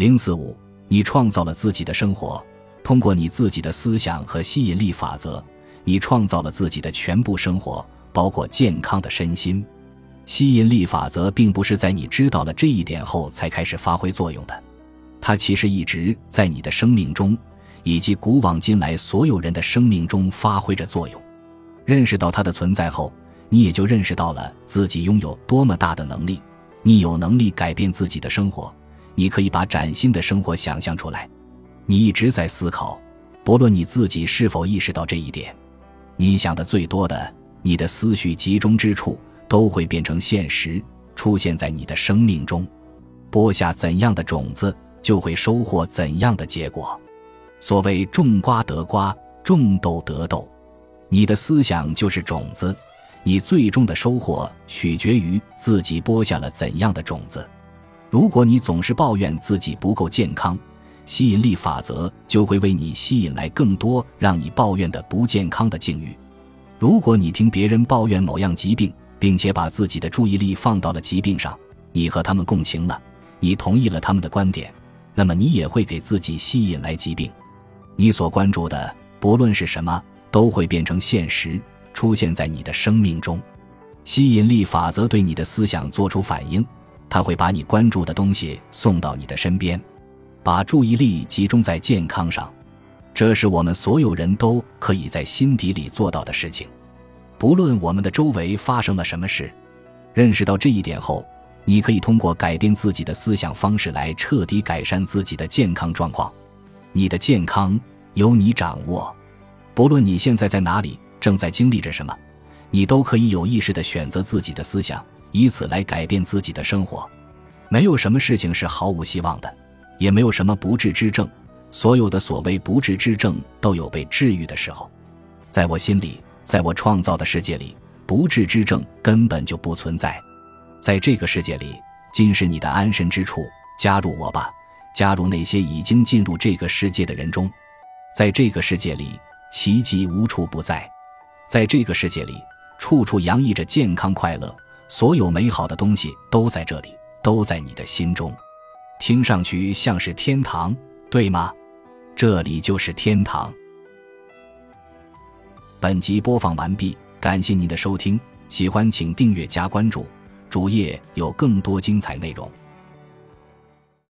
零四五，你创造了自己的生活，通过你自己的思想和吸引力法则，你创造了自己的全部生活，包括健康的身心。吸引力法则并不是在你知道了这一点后才开始发挥作用的，它其实一直在你的生命中，以及古往今来所有人的生命中发挥着作用。认识到它的存在后，你也就认识到了自己拥有多么大的能力。你有能力改变自己的生活。你可以把崭新的生活想象出来。你一直在思考，不论你自己是否意识到这一点，你想的最多的，你的思绪集中之处，都会变成现实，出现在你的生命中。播下怎样的种子，就会收获怎样的结果。所谓种瓜得瓜，种豆得豆。你的思想就是种子，你最终的收获取决于自己播下了怎样的种子。如果你总是抱怨自己不够健康，吸引力法则就会为你吸引来更多让你抱怨的不健康的境遇。如果你听别人抱怨某样疾病，并且把自己的注意力放到了疾病上，你和他们共情了，你同意了他们的观点，那么你也会给自己吸引来疾病。你所关注的，不论是什么，都会变成现实，出现在你的生命中。吸引力法则对你的思想做出反应。他会把你关注的东西送到你的身边，把注意力集中在健康上，这是我们所有人都可以在心底里做到的事情。不论我们的周围发生了什么事，认识到这一点后，你可以通过改变自己的思想方式来彻底改善自己的健康状况。你的健康由你掌握，不论你现在在哪里，正在经历着什么，你都可以有意识地选择自己的思想。以此来改变自己的生活，没有什么事情是毫无希望的，也没有什么不治之症。所有的所谓不治之症都有被治愈的时候。在我心里，在我创造的世界里，不治之症根本就不存在。在这个世界里，今是你的安身之处。加入我吧，加入那些已经进入这个世界的人中。在这个世界里，奇迹无处不在。在这个世界里，处处洋溢着健康快乐。所有美好的东西都在这里，都在你的心中，听上去像是天堂，对吗？这里就是天堂。本集播放完毕，感谢您的收听，喜欢请订阅加关注，主页有更多精彩内容。